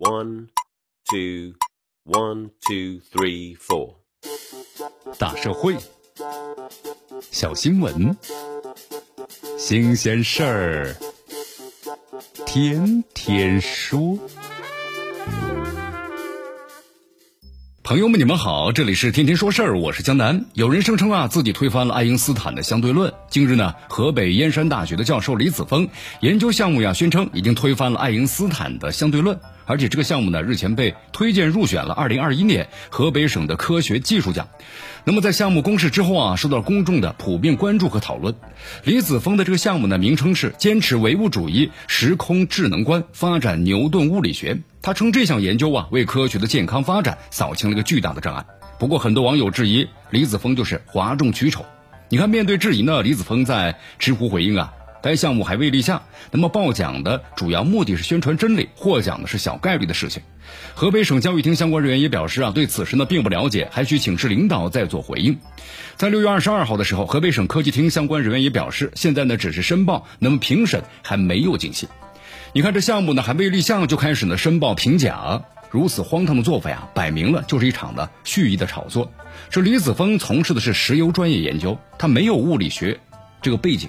One, two, one, two, three, four。大社会，小新闻，新鲜事儿，天天说。朋友们，你们好，这里是天天说事儿，我是江南。有人声称啊，自己推翻了爱因斯坦的相对论。近日呢，河北燕山大学的教授李子峰研究项目呀，宣称已经推翻了爱因斯坦的相对论。而且这个项目呢，日前被推荐入选了二零二一年河北省的科学技术奖。那么在项目公示之后啊，受到公众的普遍关注和讨论。李子峰的这个项目呢，名称是坚持唯物主义时空智能观，发展牛顿物理学。他称这项研究啊，为科学的健康发展扫清了一个巨大的障碍。不过很多网友质疑李子峰就是哗众取宠。你看，面对质疑呢，李子峰在知乎回应啊。该项目还未立项，那么报奖的主要目的是宣传真理，获奖的是小概率的事情。河北省教育厅相关人员也表示啊，对此事呢并不了解，还需请示领导再做回应。在六月二十二号的时候，河北省科技厅相关人员也表示，现在呢只是申报，那么评审还没有进行。你看这项目呢还未立项就开始呢申报评奖，如此荒唐的做法呀，摆明了就是一场的蓄意的炒作。这李子峰从事的是石油专业研究，他没有物理学这个背景。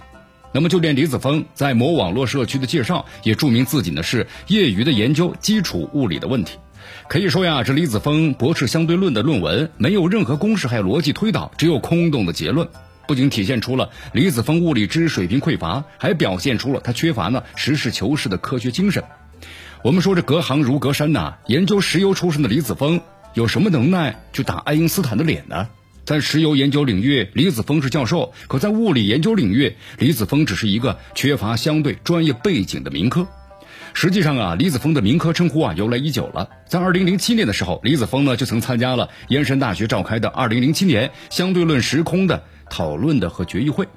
那么，就连李子峰在某网络社区的介绍也注明自己呢是业余的研究基础物理的问题。可以说呀，这李子峰驳斥相对论的论文没有任何公式还有逻辑推导，只有空洞的结论，不仅体现出了李子峰物理知识水平匮乏，还表现出了他缺乏呢实事求是的科学精神。我们说这隔行如隔山呐，研究石油出身的李子峰有什么能耐去打爱因斯坦的脸呢？在石油研究领域，李子峰是教授；可在物理研究领域，李子峰只是一个缺乏相对专业背景的民科。实际上啊，李子峰的民科称呼啊由来已久了。在二零零七年的时候，李子峰呢就曾参加了燕山大学召开的二零零七年相对论时空的讨论的和决议会。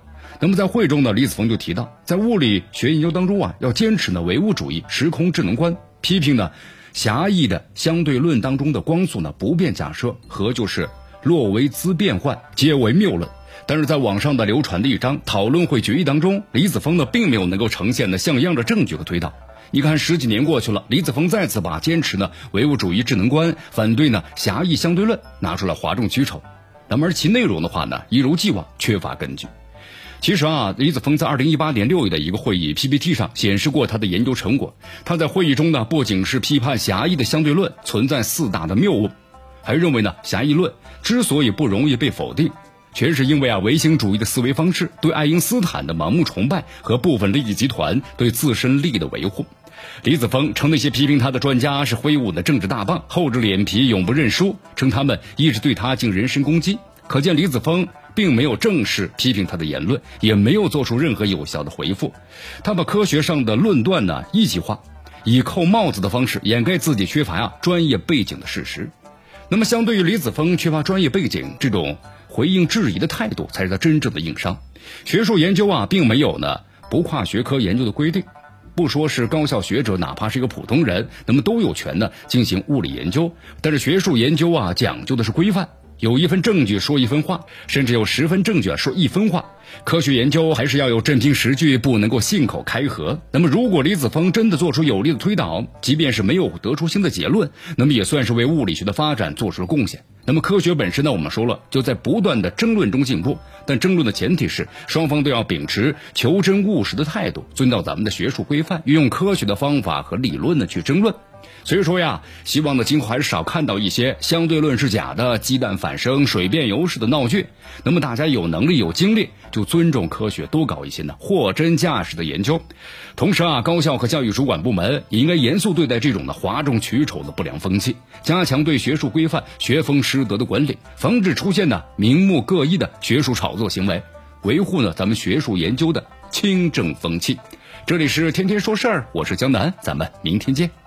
那么在会中呢，李子峰就提到，在物理学研究当中啊，要坚持呢唯物主义时空智能观，批评呢狭义的相对论当中的光速呢不变假设和就是。洛维兹变换皆为谬论，但是在网上的流传的一张讨论会决议当中，李子峰呢并没有能够呈现的像样的证据和推导。你看十几年过去了，李子峰再次把坚持呢唯物主义智能观，反对呢狭义相对论拿出来哗众取宠。那么而其内容的话呢，一如既往缺乏根据。其实啊，李子峰在二零一八年六月的一个会议 PPT 上显示过他的研究成果。他在会议中呢，不仅是批判狭义的相对论存在四大的谬误。还认为呢，狭义论之所以不容易被否定，全是因为啊唯心主义的思维方式对爱因斯坦的盲目崇拜和部分利益集团对自身利益的维护。李子峰称那些批评他的专家是挥舞的政治大棒，厚着脸皮永不认输，称他们一直对他进行人身攻击。可见李子峰并没有正式批评他的言论，也没有做出任何有效的回复。他把科学上的论断呢一级化，以扣帽子的方式掩盖自己缺乏啊专业背景的事实。那么，相对于李子峰缺乏专业背景，这种回应质疑的态度才是他真正的硬伤。学术研究啊，并没有呢不跨学科研究的规定，不说是高校学者，哪怕是一个普通人，那么都有权呢进行物理研究。但是学术研究啊，讲究的是规范。有一份证据说一分话，甚至有十分证据说一分话。科学研究还是要有真凭实据，不能够信口开河。那么，如果李子峰真的做出有力的推导，即便是没有得出新的结论，那么也算是为物理学的发展做出了贡献。那么，科学本身呢？我们说了，就在不断的争论中进步。但争论的前提是，双方都要秉持求真务实的态度，遵照咱们的学术规范，运用科学的方法和理论呢去争论。所以说呀，希望呢今后还是少看到一些相对论是假的、鸡蛋反生、水变油式的闹剧。那么大家有能力、有精力，就尊重科学，多搞一些呢货真价实的研究。同时啊，高校和教育主管部门也应该严肃对待这种的哗众取宠的不良风气，加强对学术规范、学风师德的管理，防止出现呢名目各异的学术炒作行为，维护呢咱们学术研究的清正风气。这里是天天说事儿，我是江南，咱们明天见。